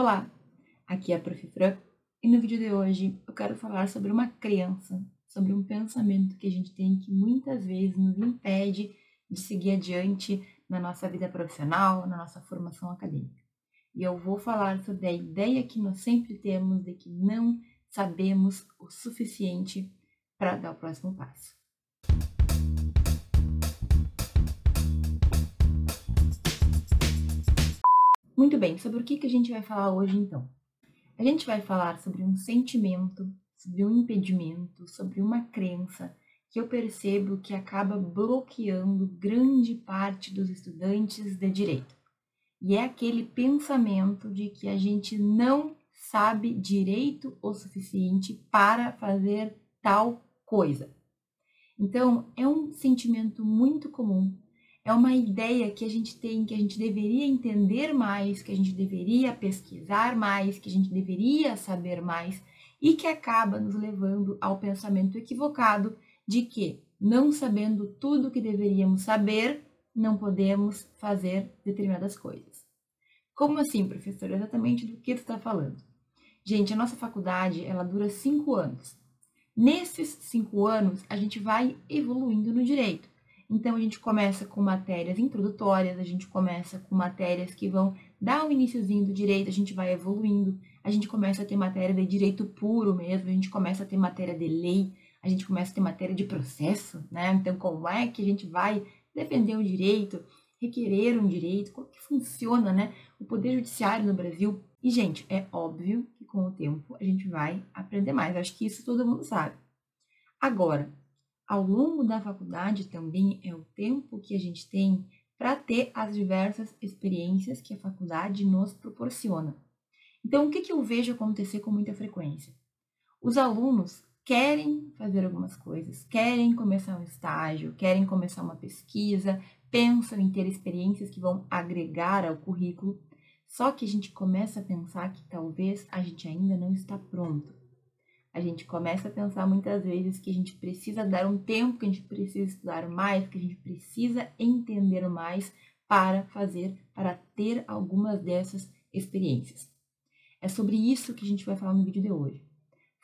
Olá, aqui é a Prof. Fran e no vídeo de hoje eu quero falar sobre uma crença, sobre um pensamento que a gente tem que muitas vezes nos impede de seguir adiante na nossa vida profissional, na nossa formação acadêmica. E eu vou falar sobre a ideia que nós sempre temos de que não sabemos o suficiente para dar o próximo passo. Muito bem, sobre o que, que a gente vai falar hoje então? A gente vai falar sobre um sentimento, sobre um impedimento, sobre uma crença que eu percebo que acaba bloqueando grande parte dos estudantes de direito. E é aquele pensamento de que a gente não sabe direito o suficiente para fazer tal coisa. Então, é um sentimento muito comum é uma ideia que a gente tem, que a gente deveria entender mais, que a gente deveria pesquisar mais, que a gente deveria saber mais e que acaba nos levando ao pensamento equivocado de que, não sabendo tudo o que deveríamos saber, não podemos fazer determinadas coisas. Como assim, professor? Exatamente do que tu está falando. Gente, a nossa faculdade ela dura cinco anos. Nesses cinco anos, a gente vai evoluindo no direito. Então, a gente começa com matérias introdutórias, a gente começa com matérias que vão dar o um iníciozinho do direito, a gente vai evoluindo, a gente começa a ter matéria de direito puro mesmo, a gente começa a ter matéria de lei, a gente começa a ter matéria de processo, né? Então, como é que a gente vai defender um direito, requerer um direito, como que funciona, né? O poder judiciário no Brasil. E, gente, é óbvio que com o tempo a gente vai aprender mais. Acho que isso todo mundo sabe. Agora, ao longo da faculdade também é o tempo que a gente tem para ter as diversas experiências que a faculdade nos proporciona. Então, o que, que eu vejo acontecer com muita frequência? Os alunos querem fazer algumas coisas, querem começar um estágio, querem começar uma pesquisa, pensam em ter experiências que vão agregar ao currículo, só que a gente começa a pensar que talvez a gente ainda não está pronto a gente começa a pensar muitas vezes que a gente precisa dar um tempo, que a gente precisa estudar mais, que a gente precisa entender mais para fazer, para ter algumas dessas experiências. É sobre isso que a gente vai falar no vídeo de hoje.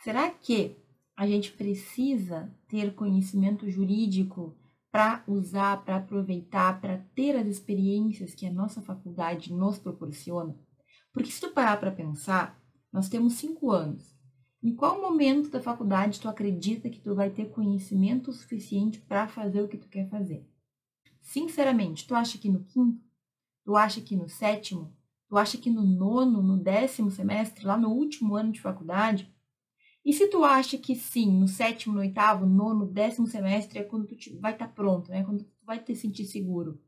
Será que a gente precisa ter conhecimento jurídico para usar, para aproveitar, para ter as experiências que a nossa faculdade nos proporciona? Porque se tu parar para pensar, nós temos cinco anos em qual momento da faculdade tu acredita que tu vai ter conhecimento suficiente para fazer o que tu quer fazer? Sinceramente, tu acha que no quinto? Tu acha que no sétimo? Tu acha que no nono, no décimo semestre, lá no último ano de faculdade? E se tu acha que sim, no sétimo, no oitavo, nono, décimo semestre é quando tu te, vai estar tá pronto, né? Quando tu vai te sentir seguro.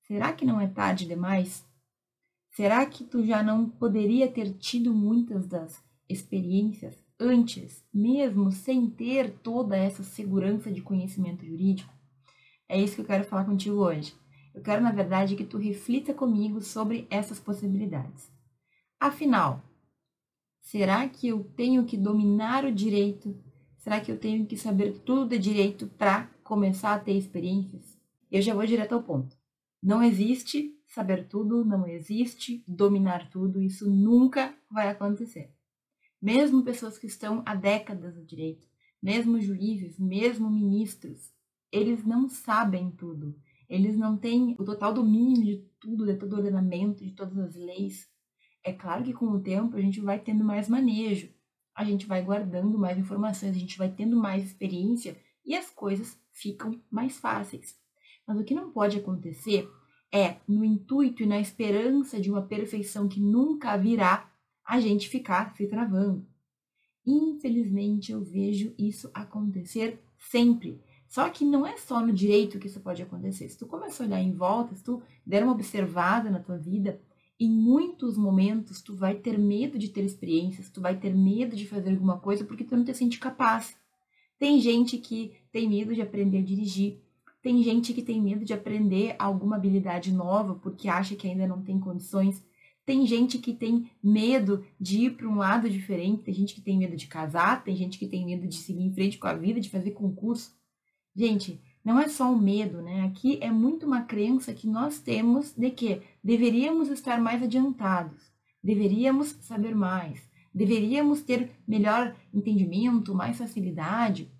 Será que não é tarde demais? Será que tu já não poderia ter tido muitas das experiências antes, mesmo sem ter toda essa segurança de conhecimento jurídico? É isso que eu quero falar contigo hoje. Eu quero, na verdade, que tu reflita comigo sobre essas possibilidades. Afinal, será que eu tenho que dominar o direito? Será que eu tenho que saber tudo de direito para começar a ter experiências? Eu já vou direto ao ponto. Não existe saber tudo, não existe dominar tudo, isso nunca vai acontecer mesmo pessoas que estão há décadas no direito, mesmo juízes, mesmo ministros, eles não sabem tudo. Eles não têm o total domínio de tudo, de todo o ordenamento, de todas as leis. É claro que com o tempo a gente vai tendo mais manejo, a gente vai guardando mais informações, a gente vai tendo mais experiência e as coisas ficam mais fáceis. Mas o que não pode acontecer é, no intuito e na esperança de uma perfeição que nunca virá, a gente ficar se travando. Infelizmente, eu vejo isso acontecer sempre. Só que não é só no direito que isso pode acontecer. Se tu começar a olhar em volta, se tu der uma observada na tua vida, em muitos momentos tu vai ter medo de ter experiências, tu vai ter medo de fazer alguma coisa porque tu não te sente capaz. Tem gente que tem medo de aprender a dirigir, tem gente que tem medo de aprender alguma habilidade nova porque acha que ainda não tem condições. Tem gente que tem medo de ir para um lado diferente, tem gente que tem medo de casar, tem gente que tem medo de seguir em frente com a vida, de fazer concurso. Gente, não é só o medo, né? Aqui é muito uma crença que nós temos de que deveríamos estar mais adiantados. deveríamos saber mais, deveríamos ter melhor entendimento, mais facilidade.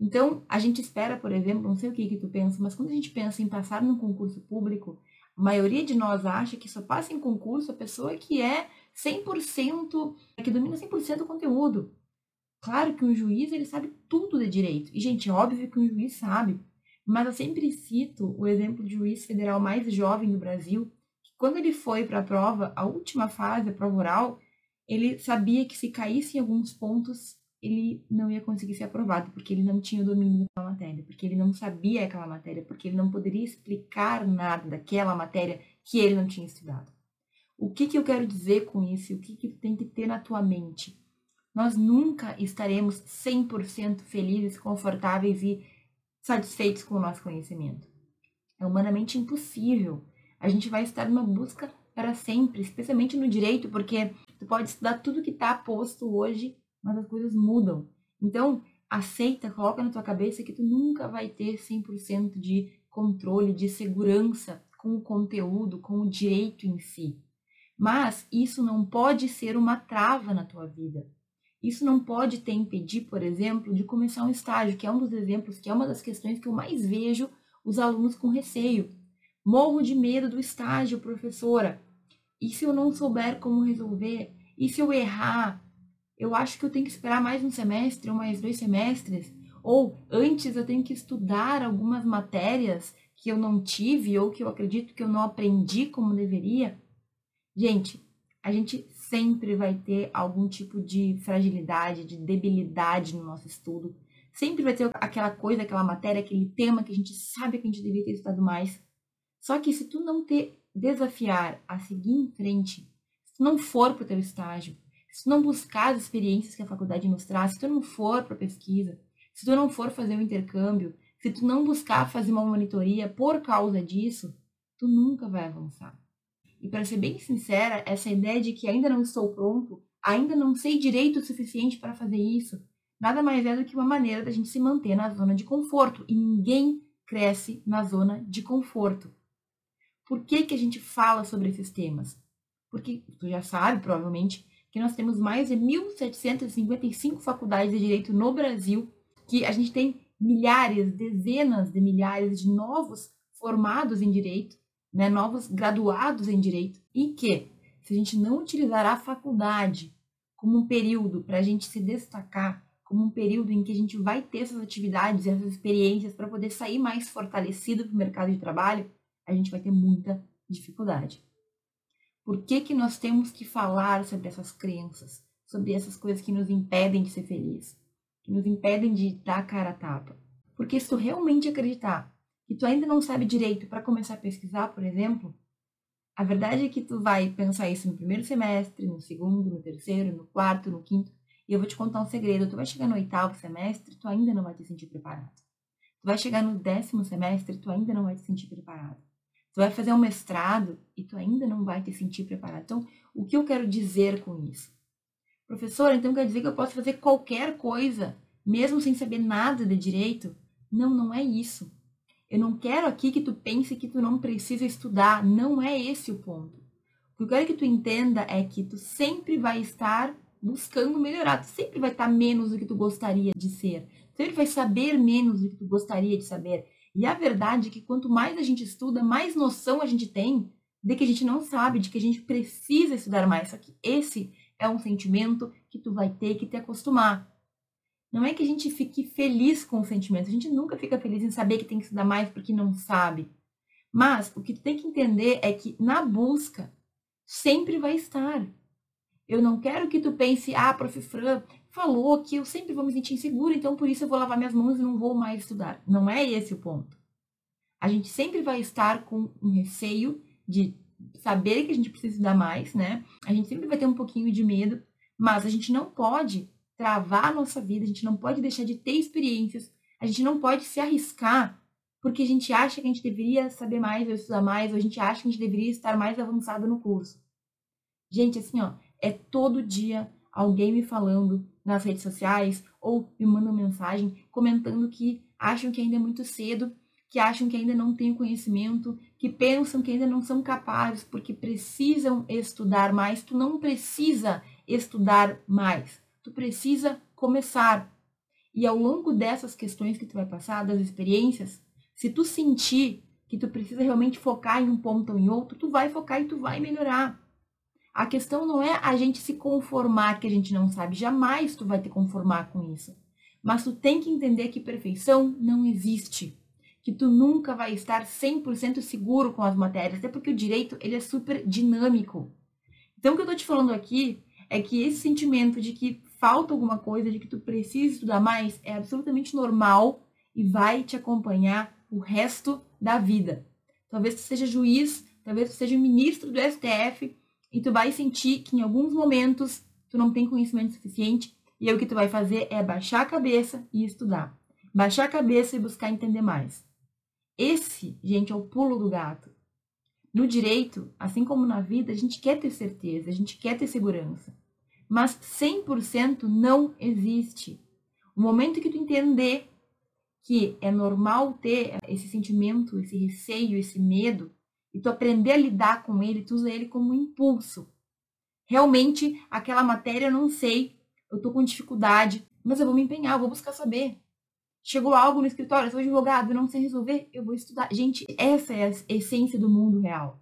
Então, a gente espera, por exemplo, não sei o que que tu pensa, mas quando a gente pensa em passar num concurso público, a maioria de nós acha que só passa em concurso a pessoa que é 100%, que domina 100% do conteúdo. Claro que um juiz, ele sabe tudo de direito. E, gente, é óbvio que um juiz sabe. Mas eu sempre cito o exemplo de juiz federal mais jovem do Brasil, que quando ele foi para a prova, a última fase, a prova oral, ele sabia que se caísse em alguns pontos, ele não ia conseguir ser aprovado, porque ele não tinha o domínio daquela matéria, porque ele não sabia aquela matéria, porque ele não poderia explicar nada daquela matéria que ele não tinha estudado. O que, que eu quero dizer com isso? O que, que tem que ter na tua mente? Nós nunca estaremos 100% felizes, confortáveis e satisfeitos com o nosso conhecimento. É humanamente impossível. A gente vai estar numa busca para sempre, especialmente no direito, porque tu pode estudar tudo que está posto hoje, mas as coisas mudam. Então, aceita, coloca na tua cabeça que tu nunca vai ter 100% de controle, de segurança com o conteúdo, com o direito em si. Mas isso não pode ser uma trava na tua vida. Isso não pode te impedir, por exemplo, de começar um estágio, que é um dos exemplos, que é uma das questões que eu mais vejo os alunos com receio. Morro de medo do estágio, professora. E se eu não souber como resolver? E se eu errar? Eu acho que eu tenho que esperar mais um semestre ou mais dois semestres? Ou antes eu tenho que estudar algumas matérias que eu não tive ou que eu acredito que eu não aprendi como deveria? Gente, a gente sempre vai ter algum tipo de fragilidade, de debilidade no nosso estudo. Sempre vai ter aquela coisa, aquela matéria, aquele tema que a gente sabe que a gente deveria ter estudado mais. Só que se tu não te desafiar a seguir em frente, se tu não for para o teu estágio, se tu não buscar as experiências que a faculdade nos traz, se tu não for para pesquisa, se tu não for fazer um intercâmbio, se tu não buscar fazer uma monitoria por causa disso, tu nunca vai avançar. E para ser bem sincera, essa ideia de que ainda não estou pronto, ainda não sei direito o suficiente para fazer isso, nada mais é do que uma maneira da gente se manter na zona de conforto. E ninguém cresce na zona de conforto. Por que, que a gente fala sobre esses temas? Porque tu já sabe, provavelmente, que nós temos mais de 1.755 faculdades de direito no Brasil, que a gente tem milhares, dezenas de milhares de novos formados em direito, né, novos graduados em direito, e que, se a gente não utilizar a faculdade como um período para a gente se destacar, como um período em que a gente vai ter essas atividades, essas experiências para poder sair mais fortalecido para o mercado de trabalho, a gente vai ter muita dificuldade. Por que, que nós temos que falar sobre essas crenças, sobre essas coisas que nos impedem de ser feliz, que nos impedem de dar cara a tapa? Porque se tu realmente acreditar que tu ainda não sabe direito para começar a pesquisar, por exemplo, a verdade é que tu vai pensar isso no primeiro semestre, no segundo, no terceiro, no quarto, no quinto, e eu vou te contar um segredo. Tu vai chegar no oitavo semestre, tu ainda não vai te sentir preparado. Tu vai chegar no décimo semestre, tu ainda não vai te sentir preparado. Tu vai fazer um mestrado e tu ainda não vai te sentir preparado. Então, o que eu quero dizer com isso? Professora, então quer dizer que eu posso fazer qualquer coisa, mesmo sem saber nada de direito? Não, não é isso. Eu não quero aqui que tu pense que tu não precisa estudar. Não é esse o ponto. O que eu quero que tu entenda é que tu sempre vai estar buscando melhorar. Tu sempre vai estar menos do que tu gostaria de ser. Tu sempre vai saber menos do que tu gostaria de saber. E a verdade é que quanto mais a gente estuda, mais noção a gente tem de que a gente não sabe, de que a gente precisa estudar mais. Só que esse é um sentimento que tu vai ter que te acostumar. Não é que a gente fique feliz com o sentimento. A gente nunca fica feliz em saber que tem que estudar mais porque não sabe. Mas o que tu tem que entender é que na busca sempre vai estar. Eu não quero que tu pense, ah, prof. Fran falou que eu sempre vou me sentir insegura, então por isso eu vou lavar minhas mãos e não vou mais estudar. Não é esse o ponto. A gente sempre vai estar com um receio de saber que a gente precisa estudar mais, né? A gente sempre vai ter um pouquinho de medo, mas a gente não pode travar a nossa vida, a gente não pode deixar de ter experiências, a gente não pode se arriscar porque a gente acha que a gente deveria saber mais ou estudar mais, ou a gente acha que a gente deveria estar mais avançado no curso. Gente, assim, ó, é todo dia alguém me falando nas redes sociais ou me mandando mensagem comentando que acham que ainda é muito cedo que acham que ainda não têm conhecimento, que pensam que ainda não são capazes porque precisam estudar mais. Tu não precisa estudar mais. Tu precisa começar. E ao longo dessas questões que tu vai passar, das experiências, se tu sentir que tu precisa realmente focar em um ponto ou em outro, tu vai focar e tu vai melhorar. A questão não é a gente se conformar que a gente não sabe, jamais tu vai te conformar com isso. Mas tu tem que entender que perfeição não existe, que tu nunca vai estar 100% seguro com as matérias, até porque o direito ele é super dinâmico. Então o que eu tô te falando aqui é que esse sentimento de que falta alguma coisa, de que tu precisa estudar mais, é absolutamente normal e vai te acompanhar o resto da vida. Talvez tu seja juiz, talvez tu seja ministro do STF e tu vai sentir que em alguns momentos tu não tem conhecimento suficiente e aí o que tu vai fazer é baixar a cabeça e estudar. Baixar a cabeça e buscar entender mais. Esse, gente, é o pulo do gato. No direito, assim como na vida, a gente quer ter certeza, a gente quer ter segurança. Mas 100% não existe. O momento que tu entender que é normal ter esse sentimento, esse receio, esse medo, e tu aprender a lidar com ele, tu usa ele como um impulso. Realmente, aquela matéria eu não sei, eu tô com dificuldade, mas eu vou me empenhar, eu vou buscar saber. Chegou algo no escritório, eu sou advogado, não sei resolver, eu vou estudar. Gente, essa é a essência do mundo real.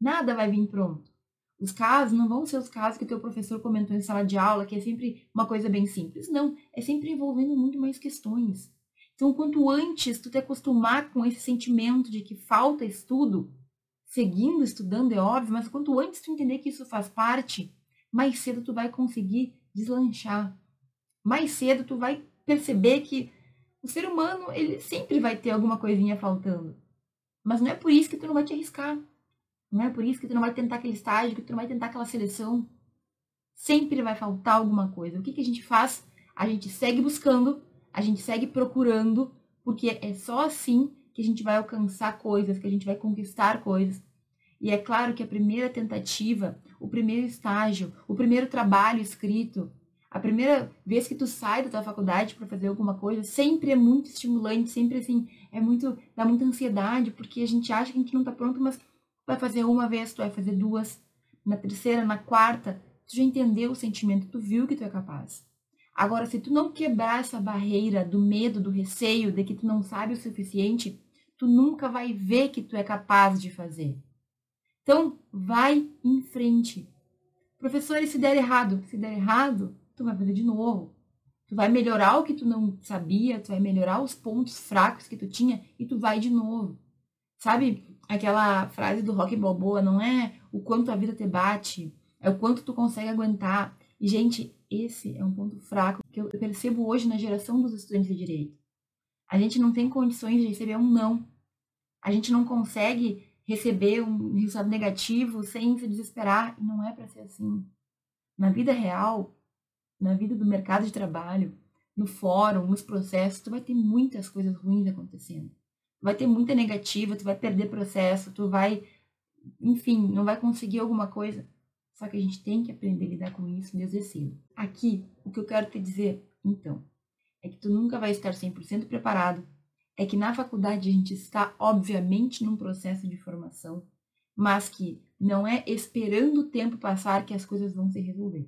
Nada vai vir pronto. Os casos não vão ser os casos que o teu professor comentou em sala de aula, que é sempre uma coisa bem simples. Não, é sempre envolvendo muito mais questões. Então, quanto antes tu te acostumar com esse sentimento de que falta estudo, seguindo estudando é óbvio, mas quanto antes tu entender que isso faz parte, mais cedo tu vai conseguir deslanchar. Mais cedo tu vai perceber que o ser humano, ele sempre vai ter alguma coisinha faltando. Mas não é por isso que tu não vai te arriscar. Não é por isso que tu não vai tentar aquele estágio, que tu não vai tentar aquela seleção. Sempre vai faltar alguma coisa. O que, que a gente faz? A gente segue buscando, a gente segue procurando, porque é só assim que a gente vai alcançar coisas, que a gente vai conquistar coisas. E é claro que a primeira tentativa, o primeiro estágio, o primeiro trabalho escrito, a primeira vez que tu sai da tua faculdade para fazer alguma coisa, sempre é muito estimulante, sempre assim, é muito, dá muita ansiedade, porque a gente acha que a gente não tá pronto, mas vai fazer uma vez, tu vai fazer duas, na terceira, na quarta, tu já entendeu o sentimento, tu viu que tu é capaz. Agora, se tu não quebrar essa barreira do medo, do receio, de que tu não sabe o suficiente, tu nunca vai ver que tu é capaz de fazer. Então, vai em frente. Professor, e se der errado? Se der errado, tu vai fazer de novo. Tu vai melhorar o que tu não sabia, tu vai melhorar os pontos fracos que tu tinha e tu vai de novo. Sabe aquela frase do Rock Balboa, não é o quanto a vida te bate, é o quanto tu consegue aguentar. E, gente, esse é um ponto fraco que eu percebo hoje na geração dos estudantes de direito. A gente não tem condições de receber um não. A gente não consegue receber um resultado negativo sem se desesperar. E não é para ser assim. Na vida real, na vida do mercado de trabalho, no fórum, nos processos, tu vai ter muitas coisas ruins acontecendo. Vai ter muita negativa, tu vai perder processo, tu vai, enfim, não vai conseguir alguma coisa. Só que a gente tem que aprender a lidar com isso desde cedo. Aqui, o que eu quero te dizer, então, é que tu nunca vai estar 100% preparado é que na faculdade a gente está, obviamente, num processo de formação, mas que não é esperando o tempo passar que as coisas vão se resolver.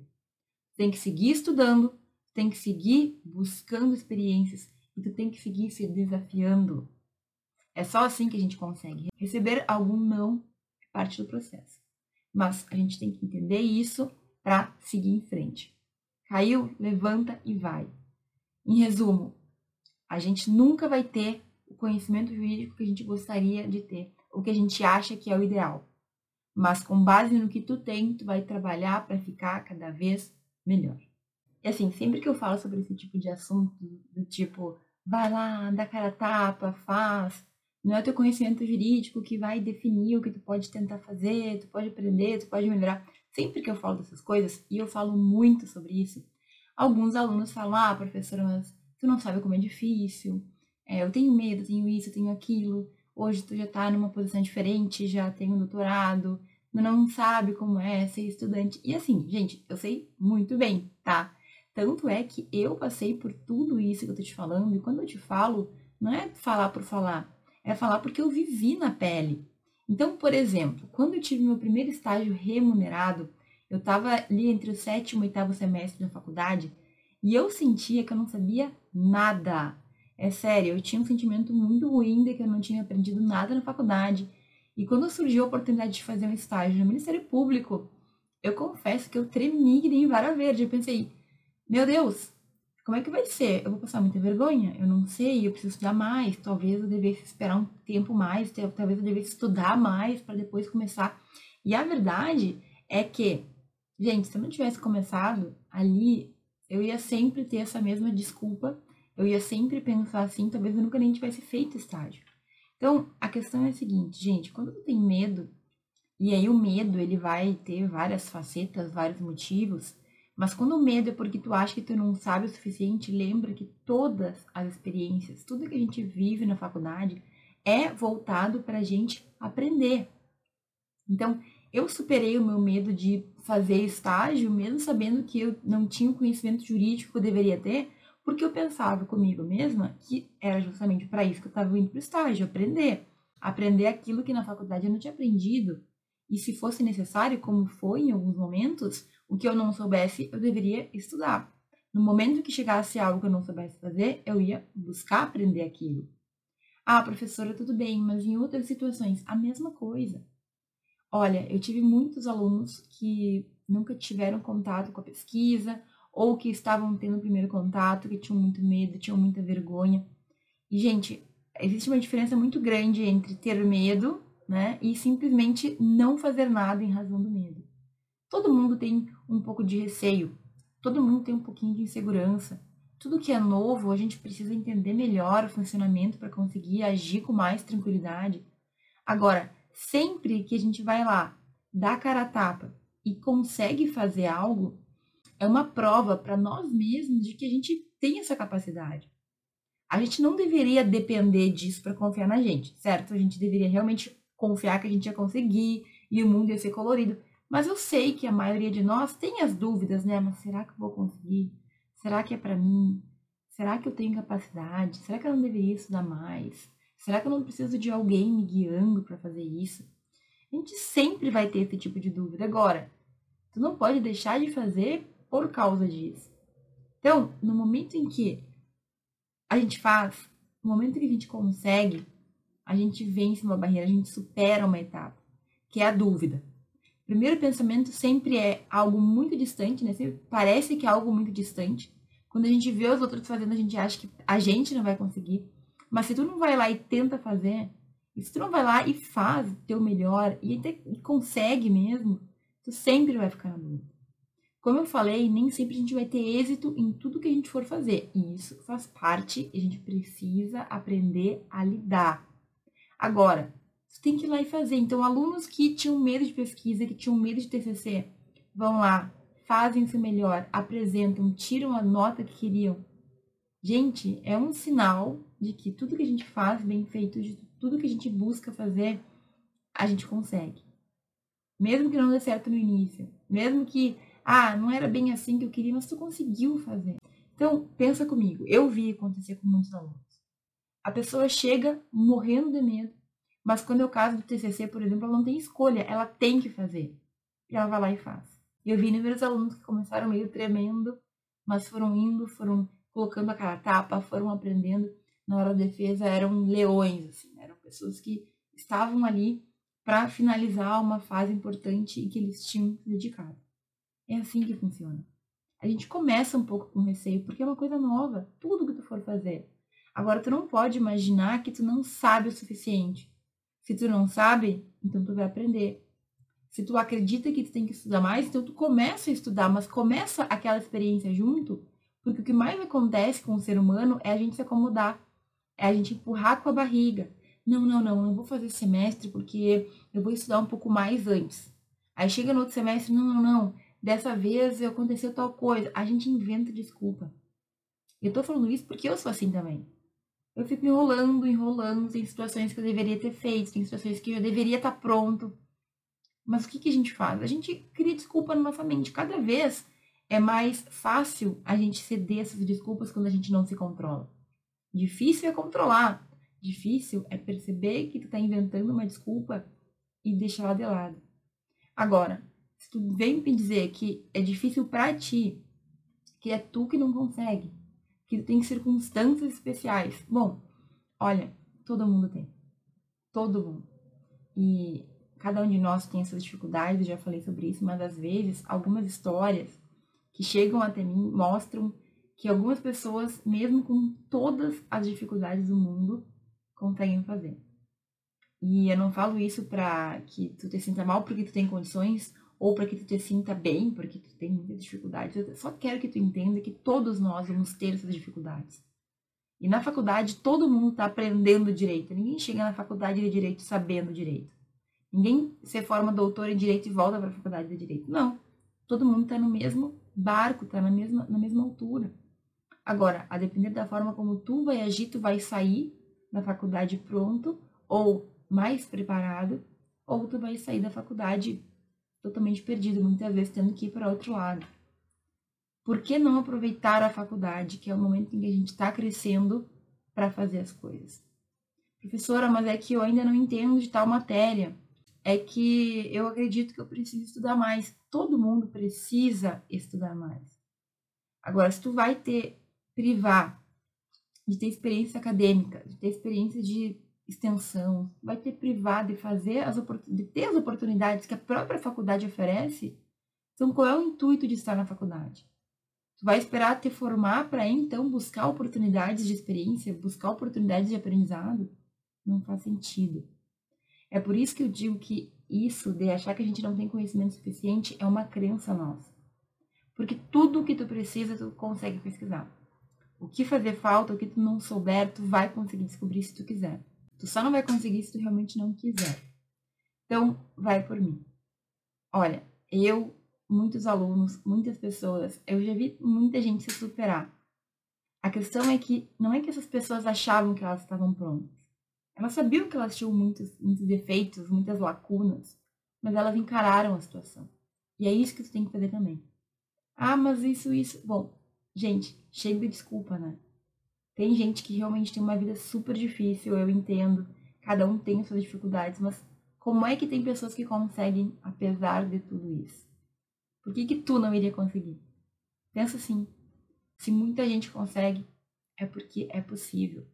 Tem que seguir estudando, tem que seguir buscando experiências e tu tem que seguir se desafiando. É só assim que a gente consegue. Receber algum não é parte do processo. Mas a gente tem que entender isso para seguir em frente. Caiu, levanta e vai. Em resumo, a gente nunca vai ter o conhecimento jurídico que a gente gostaria de ter, o que a gente acha que é o ideal. Mas com base no que tu tem, tu vai trabalhar para ficar cada vez melhor. E assim, sempre que eu falo sobre esse tipo de assunto, do tipo, vai lá, dá cara tapa, faz, não é o teu conhecimento jurídico que vai definir o que tu pode tentar fazer, tu pode aprender, tu pode melhorar. Sempre que eu falo dessas coisas, e eu falo muito sobre isso, alguns alunos falam, ah, professora, mas tu não sabe como é difícil, é, eu tenho medo, tenho isso, tenho aquilo, hoje tu já tá numa posição diferente, já tem um doutorado, não sabe como é ser estudante. E assim, gente, eu sei muito bem, tá? Tanto é que eu passei por tudo isso que eu tô te falando, e quando eu te falo, não é falar por falar, é falar porque eu vivi na pele. Então, por exemplo, quando eu tive meu primeiro estágio remunerado, eu estava ali entre o sétimo e oitavo semestre da faculdade e eu sentia que eu não sabia nada. É sério, eu tinha um sentimento muito ruim de que eu não tinha aprendido nada na faculdade. E quando surgiu a oportunidade de fazer um estágio no Ministério Público, eu confesso que eu tremi que nem vara verde. Eu pensei, meu Deus, como é que vai ser? Eu vou passar muita vergonha? Eu não sei, eu preciso estudar mais. Talvez eu devesse esperar um tempo mais, talvez eu devesse estudar mais para depois começar. E a verdade é que, gente, se eu não tivesse começado ali, eu ia sempre ter essa mesma desculpa. Eu ia sempre pensar assim, talvez eu nunca nem tivesse feito estágio. Então, a questão é a seguinte, gente, quando tu tem medo, e aí o medo, ele vai ter várias facetas, vários motivos, mas quando o medo é porque tu acha que tu não sabe o suficiente, lembra que todas as experiências, tudo que a gente vive na faculdade é voltado para a gente aprender. Então, eu superei o meu medo de fazer estágio, mesmo sabendo que eu não tinha o conhecimento jurídico que eu deveria ter, porque eu pensava comigo mesma que era justamente para isso que eu estava indo para o estágio, aprender. Aprender aquilo que na faculdade eu não tinha aprendido. E se fosse necessário, como foi em alguns momentos, o que eu não soubesse, eu deveria estudar. No momento que chegasse algo que eu não soubesse fazer, eu ia buscar aprender aquilo. Ah, professora, tudo bem, mas em outras situações, a mesma coisa. Olha, eu tive muitos alunos que nunca tiveram contato com a pesquisa, ou que estavam tendo o primeiro contato, que tinham muito medo, tinham muita vergonha. E, gente, existe uma diferença muito grande entre ter medo, né, e simplesmente não fazer nada em razão do medo. Todo mundo tem um pouco de receio, todo mundo tem um pouquinho de insegurança. Tudo que é novo, a gente precisa entender melhor o funcionamento para conseguir agir com mais tranquilidade. Agora, sempre que a gente vai lá, dá cara a tapa e consegue fazer algo, é uma prova para nós mesmos de que a gente tem essa capacidade. A gente não deveria depender disso para confiar na gente, certo? A gente deveria realmente confiar que a gente ia conseguir e o mundo ia ser colorido. Mas eu sei que a maioria de nós tem as dúvidas, né? Mas será que eu vou conseguir? Será que é para mim? Será que eu tenho capacidade? Será que eu não deveria estudar mais? Será que eu não preciso de alguém me guiando para fazer isso? A gente sempre vai ter esse tipo de dúvida. Agora, tu não pode deixar de fazer por causa disso. Então, no momento em que a gente faz, no momento que a gente consegue, a gente vence uma barreira, a gente supera uma etapa, que é a dúvida primeiro pensamento sempre é algo muito distante, né? Sempre parece que é algo muito distante. Quando a gente vê os outros fazendo, a gente acha que a gente não vai conseguir. Mas se tu não vai lá e tenta fazer, se tu não vai lá e faz o teu melhor e consegue mesmo, tu sempre vai ficar na dúvida. Como eu falei, nem sempre a gente vai ter êxito em tudo que a gente for fazer. E isso faz parte, a gente precisa aprender a lidar. Agora, você tem que ir lá e fazer. Então, alunos que tinham medo de pesquisa, que tinham medo de TCC, vão lá, fazem o melhor, apresentam, tiram a nota que queriam. Gente, é um sinal de que tudo que a gente faz bem feito, de tudo que a gente busca fazer, a gente consegue. Mesmo que não dê certo no início, mesmo que, ah, não era bem assim que eu queria, mas tu conseguiu fazer. Então, pensa comigo, eu vi acontecer com muitos alunos. A pessoa chega morrendo de medo, mas quando é o caso do TCC, por exemplo, ela não tem escolha, ela tem que fazer. E ela vai lá e faz. Eu vi inúmeros alunos que começaram meio tremendo, mas foram indo, foram colocando a cara a tapa, foram aprendendo. Na hora da defesa eram leões, assim, eram pessoas que estavam ali para finalizar uma fase importante e que eles tinham dedicado. É assim que funciona. A gente começa um pouco com receio, porque é uma coisa nova, tudo que tu for fazer. Agora, tu não pode imaginar que tu não sabe o suficiente. Se tu não sabe, então tu vai aprender. Se tu acredita que tu tem que estudar mais, então tu começa a estudar, mas começa aquela experiência junto, porque o que mais acontece com o ser humano é a gente se acomodar, é a gente empurrar com a barriga. Não, não, não, não vou fazer semestre porque eu vou estudar um pouco mais antes. Aí chega no outro semestre, não, não, não, dessa vez aconteceu tal coisa. A gente inventa desculpa. Eu tô falando isso porque eu sou assim também eu fico enrolando, enrolando, tem situações que eu deveria ter feito, tem situações que eu deveria estar pronto. Mas o que, que a gente faz? A gente cria desculpa na nossa mente. Cada vez é mais fácil a gente ceder essas desculpas quando a gente não se controla. Difícil é controlar. Difícil é perceber que tu tá inventando uma desculpa e deixar ela de lado. Agora, se tu vem me dizer que é difícil para ti, que é tu que não consegue, que tu tem circunstâncias especiais. Bom, olha, todo mundo tem. Todo mundo. E cada um de nós tem essas dificuldades, eu já falei sobre isso, mas às vezes algumas histórias que chegam até mim mostram que algumas pessoas, mesmo com todas as dificuldades do mundo, conseguem fazer. E eu não falo isso para que tu te sinta mal porque tu tem condições ou para que tu te sinta bem porque tu tem muitas dificuldades. Eu só quero que tu entenda que todos nós vamos ter essas dificuldades. E na faculdade todo mundo está aprendendo direito. Ninguém chega na faculdade de direito sabendo direito. Ninguém se forma doutor em direito e volta para a faculdade de direito. Não. Todo mundo está no mesmo barco, está na mesma, na mesma altura. Agora, a depender da forma como tu vai agir, tu vai sair da faculdade pronto ou mais preparado, ou tu vai sair da faculdade totalmente perdido, muitas vezes tendo que ir para outro lado. Por que não aproveitar a faculdade, que é o momento em que a gente está crescendo, para fazer as coisas? Professora, mas é que eu ainda não entendo de tal matéria. É que eu acredito que eu preciso estudar mais. Todo mundo precisa estudar mais. Agora, se tu vai ter privar de ter experiência acadêmica, de ter experiência de extensão, vai ter privado de fazer as de ter as oportunidades que a própria faculdade oferece. Então, qual é o intuito de estar na faculdade? Tu vai esperar te formar para então buscar oportunidades de experiência, buscar oportunidades de aprendizado? Não faz sentido. É por isso que eu digo que isso de achar que a gente não tem conhecimento suficiente é uma crença nossa. Porque tudo o que tu precisa, tu consegue pesquisar. O que fazer falta, o que tu não souber, tu vai conseguir descobrir se tu quiser. Tu só não vai conseguir se tu realmente não quiser. Então, vai por mim. Olha, eu, muitos alunos, muitas pessoas, eu já vi muita gente se superar. A questão é que não é que essas pessoas achavam que elas estavam prontas. Elas sabiam que elas tinham muitos, muitos defeitos, muitas lacunas, mas elas encararam a situação. E é isso que tu tem que fazer também. Ah, mas isso, isso. Bom, gente, chega de desculpa, né? Tem gente que realmente tem uma vida super difícil, eu entendo. Cada um tem suas dificuldades, mas como é que tem pessoas que conseguem apesar de tudo isso? Por que, que tu não iria conseguir? Pensa assim: se muita gente consegue, é porque é possível.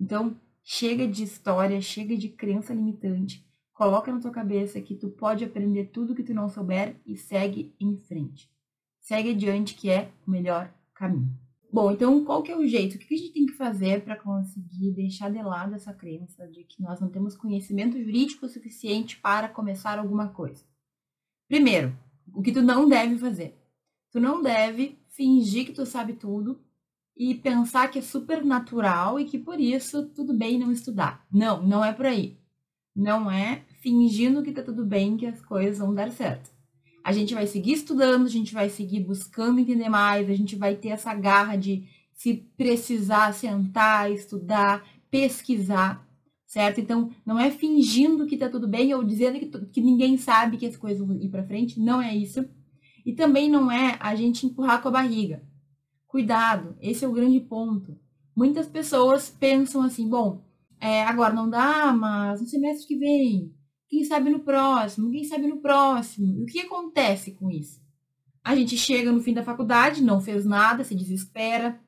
Então, chega de história, chega de crença limitante. Coloca na tua cabeça que tu pode aprender tudo que tu não souber e segue em frente. Segue adiante, que é o melhor caminho. Bom, então qual que é o jeito? O que a gente tem que fazer para conseguir deixar de lado essa crença de que nós não temos conhecimento jurídico suficiente para começar alguma coisa? Primeiro, o que tu não deve fazer? Tu não deve fingir que tu sabe tudo e pensar que é super natural e que por isso tudo bem não estudar. Não, não é por aí. Não é fingindo que tá tudo bem que as coisas vão dar certo a gente vai seguir estudando, a gente vai seguir buscando entender mais, a gente vai ter essa garra de se precisar sentar, estudar, pesquisar, certo? Então, não é fingindo que tá tudo bem ou dizendo que, que ninguém sabe que as coisas vão ir para frente, não é isso. E também não é a gente empurrar com a barriga. Cuidado, esse é o grande ponto. Muitas pessoas pensam assim, bom, é, agora não dá, mas no semestre que vem, quem sabe no próximo, quem sabe no próximo. E o que acontece com isso? A gente chega no fim da faculdade, não fez nada, se desespera.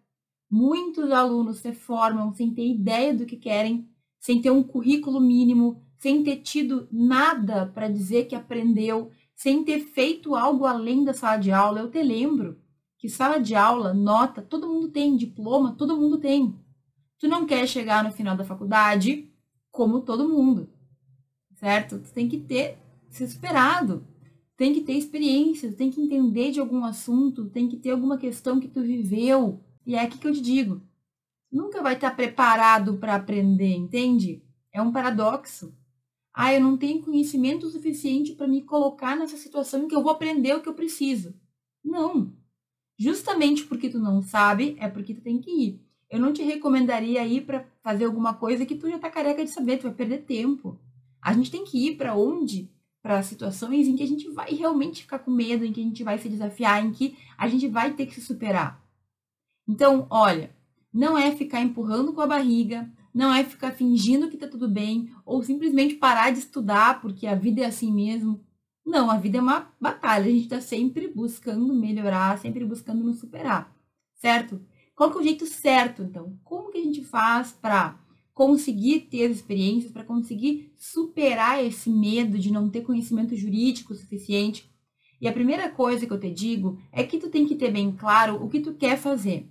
Muitos alunos se formam sem ter ideia do que querem, sem ter um currículo mínimo, sem ter tido nada para dizer que aprendeu, sem ter feito algo além da sala de aula. Eu te lembro que sala de aula, nota, todo mundo tem, diploma, todo mundo tem. Tu não quer chegar no final da faculdade como todo mundo certo? Tu tem que ter se esperado, tem que ter experiência, tem que entender de algum assunto, tem que ter alguma questão que tu viveu. E é aqui que eu te digo, nunca vai estar preparado para aprender, entende? É um paradoxo. Ah, eu não tenho conhecimento suficiente para me colocar nessa situação em que eu vou aprender o que eu preciso. Não. Justamente porque tu não sabe, é porque tu tem que ir. Eu não te recomendaria ir para fazer alguma coisa que tu já tá careca de saber, tu vai perder tempo. A gente tem que ir para onde? Para situações em que a gente vai realmente ficar com medo, em que a gente vai se desafiar, em que a gente vai ter que se superar. Então, olha, não é ficar empurrando com a barriga, não é ficar fingindo que tá tudo bem, ou simplesmente parar de estudar porque a vida é assim mesmo. Não, a vida é uma batalha, a gente está sempre buscando melhorar, sempre buscando nos superar, certo? Qual que é o jeito certo, então? Como que a gente faz para conseguir ter as experiências, para conseguir superar esse medo de não ter conhecimento jurídico suficiente? E a primeira coisa que eu te digo é que tu tem que ter bem claro o que tu quer fazer.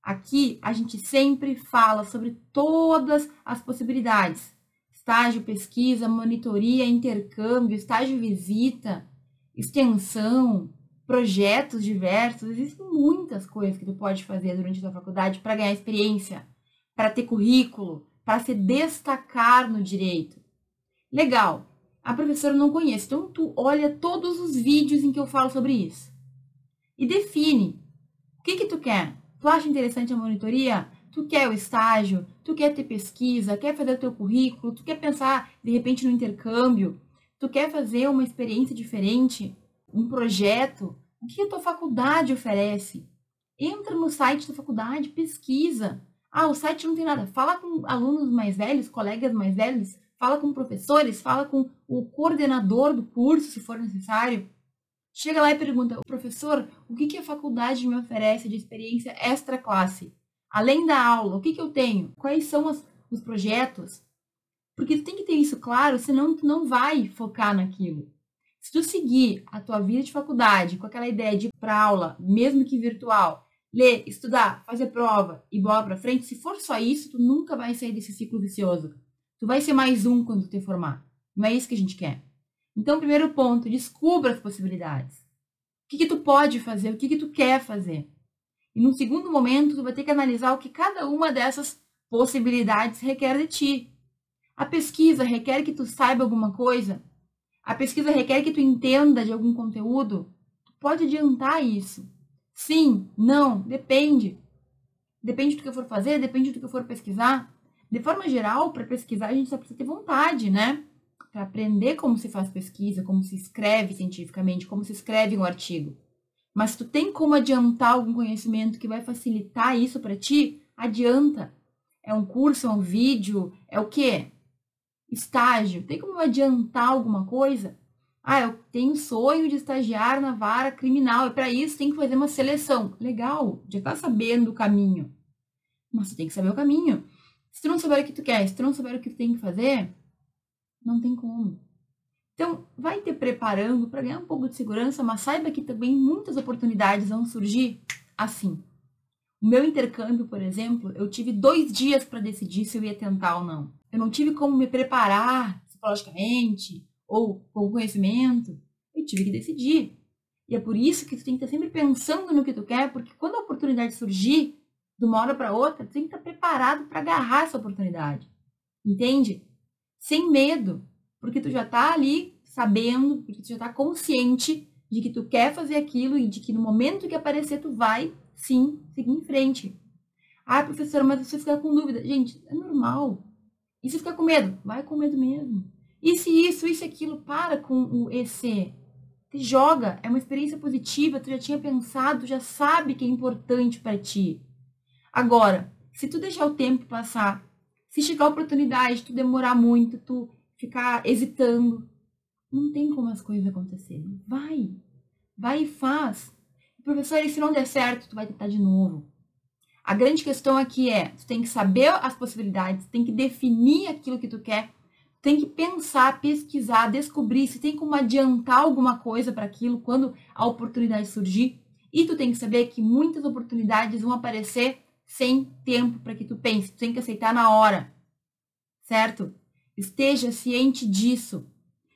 Aqui a gente sempre fala sobre todas as possibilidades: estágio, pesquisa, monitoria, intercâmbio, estágio visita, extensão, projetos diversos. Existem muitas coisas que tu pode fazer durante a tua faculdade para ganhar experiência, para ter currículo, para se destacar no direito. Legal. A professora não conhece, então tu olha todos os vídeos em que eu falo sobre isso e define o que que tu quer. Tu acha interessante a monitoria? Tu quer o estágio? Tu quer ter pesquisa? Quer fazer o teu currículo? Tu quer pensar, de repente, no intercâmbio? Tu quer fazer uma experiência diferente? Um projeto? O que a tua faculdade oferece? Entra no site da faculdade, pesquisa. Ah, o site não tem nada. Fala com alunos mais velhos, colegas mais velhos, fala com professores, fala com o coordenador do curso, se for necessário. Chega lá e pergunta, professor, o que, que a faculdade me oferece de experiência extra classe? Além da aula, o que, que eu tenho? Quais são os projetos? Porque tu tem que ter isso claro, senão tu não vai focar naquilo. Se tu seguir a tua vida de faculdade com aquela ideia de ir para aula, mesmo que virtual, ler, estudar, fazer prova e bola para frente, se for só isso, tu nunca vai sair desse ciclo vicioso. Tu vai ser mais um quando te formar. Não é isso que a gente quer. Então, primeiro ponto, descubra as possibilidades. O que, que tu pode fazer, o que, que tu quer fazer. E num segundo momento, tu vai ter que analisar o que cada uma dessas possibilidades requer de ti. A pesquisa requer que tu saiba alguma coisa? A pesquisa requer que tu entenda de algum conteúdo? Tu pode adiantar isso. Sim, não, depende. Depende do que eu for fazer, depende do que eu for pesquisar. De forma geral, para pesquisar, a gente só precisa ter vontade, né? para aprender como se faz pesquisa, como se escreve cientificamente, como se escreve um artigo. Mas tu tem como adiantar algum conhecimento que vai facilitar isso para ti? Adianta. É um curso, é um vídeo, é o quê? Estágio. Tem como adiantar alguma coisa? Ah, eu tenho sonho de estagiar na vara criminal. E para isso tem que fazer uma seleção. Legal, já tá sabendo o caminho. Mas tu tem que saber o caminho. Se tu não souber o que tu quer, se tu não souber o que tu tem que fazer, não tem como. Então, vai te preparando para ganhar um pouco de segurança, mas saiba que também muitas oportunidades vão surgir assim. O meu intercâmbio, por exemplo, eu tive dois dias para decidir se eu ia tentar ou não. Eu não tive como me preparar psicologicamente ou com conhecimento. Eu tive que decidir. E é por isso que tu tem que estar sempre pensando no que tu quer, porque quando a oportunidade surgir, de uma hora para outra, tu tem que estar preparado para agarrar essa oportunidade. Entende? sem medo, porque tu já tá ali sabendo, porque tu já tá consciente de que tu quer fazer aquilo e de que no momento que aparecer tu vai sim seguir em frente. Ah, professora, mas você fica com dúvida. Gente, é normal. E se ficar com medo? Vai com medo mesmo. Se isso, isso, aquilo, para com o EC. Te joga, é uma experiência positiva, tu já tinha pensado, já sabe que é importante para ti. Agora, se tu deixar o tempo passar se chegar a oportunidade, tu demorar muito, tu ficar hesitando, não tem como as coisas acontecerem. Vai. Vai e faz. Professor, e se não der certo, tu vai tentar de novo. A grande questão aqui é, tu tem que saber as possibilidades, tem que definir aquilo que tu quer, tem que pensar, pesquisar, descobrir se tem como adiantar alguma coisa para aquilo quando a oportunidade surgir. E tu tem que saber que muitas oportunidades vão aparecer sem tempo para que tu pense. Tu tem que aceitar na hora, certo? Esteja ciente disso.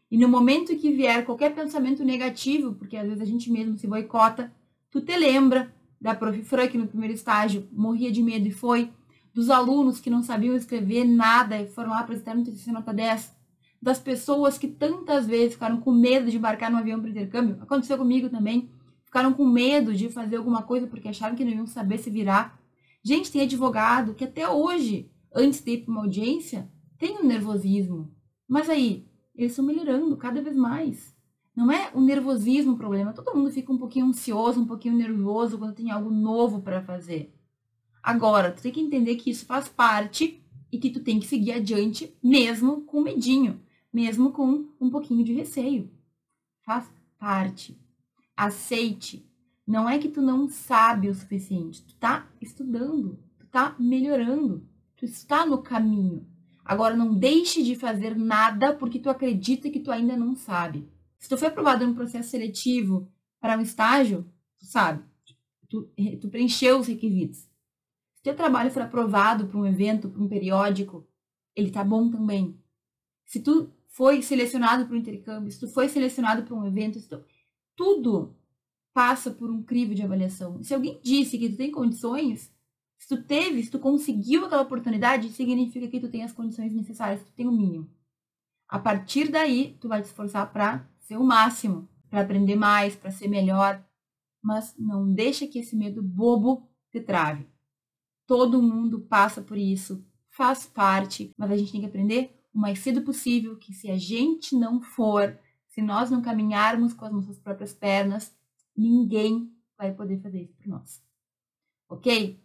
E no momento que vier qualquer pensamento negativo, porque às vezes a gente mesmo se boicota, tu te lembra da prof. Fran, que no primeiro estágio morria de medo e foi, dos alunos que não sabiam escrever nada e foram lá apresentar no TCC nota 10, das pessoas que tantas vezes ficaram com medo de embarcar no avião para intercâmbio, aconteceu comigo também, ficaram com medo de fazer alguma coisa porque acharam que não iam saber se virar. Gente, tem advogado que até hoje, antes de ir para uma audiência, tem um nervosismo. Mas aí, eles estão melhorando cada vez mais. Não é o nervosismo o problema. Todo mundo fica um pouquinho ansioso, um pouquinho nervoso quando tem algo novo para fazer. Agora, tu tem que entender que isso faz parte e que tu tem que seguir adiante mesmo com medinho, mesmo com um pouquinho de receio. Faz parte. Aceite. Não é que tu não sabe o suficiente, tu tá estudando, tu tá melhorando, tu está no caminho. Agora não deixe de fazer nada porque tu acredita que tu ainda não sabe. Se tu foi aprovado no processo seletivo para um estágio, tu sabe, tu, tu preencheu os requisitos. Teu trabalho for aprovado para um evento, para um periódico, ele tá bom também. Se tu foi selecionado para um intercâmbio, se tu foi selecionado para um evento, tu... tudo passa por um crivo de avaliação. Se alguém disse que tu tem condições, se tu teve, se tu conseguiu aquela oportunidade, significa que tu tem as condições necessárias, tu tem o mínimo. A partir daí, tu vai te esforçar para ser o máximo, para aprender mais, para ser melhor, mas não deixa que esse medo bobo te trave. Todo mundo passa por isso, faz parte, mas a gente tem que aprender o mais cedo possível que se a gente não for, se nós não caminharmos com as nossas próprias pernas, ninguém vai poder fazer isso por nós. Ok?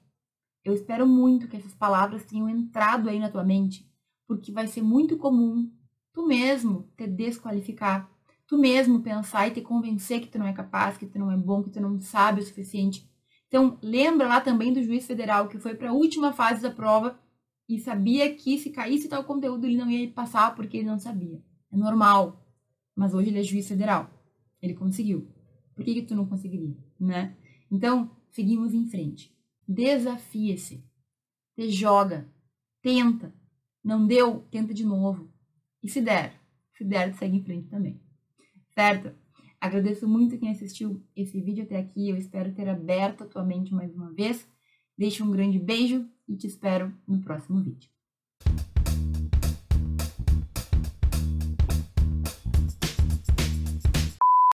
Eu espero muito que essas palavras tenham entrado aí na tua mente, porque vai ser muito comum tu mesmo te desqualificar, tu mesmo pensar e te convencer que tu não é capaz, que tu não é bom, que tu não sabe o suficiente. Então, lembra lá também do juiz federal que foi para a última fase da prova e sabia que se caísse tal conteúdo ele não ia passar porque ele não sabia. É normal. Mas hoje ele é juiz federal. Ele conseguiu. Por que, que tu não conseguiria, né? Então, seguimos em frente. Desafia-se. Te joga. Tenta. Não deu? Tenta de novo. E se der? Se der, segue em frente também. Certo? Agradeço muito quem assistiu esse vídeo até aqui. Eu espero ter aberto a tua mente mais uma vez. Deixo um grande beijo e te espero no próximo vídeo.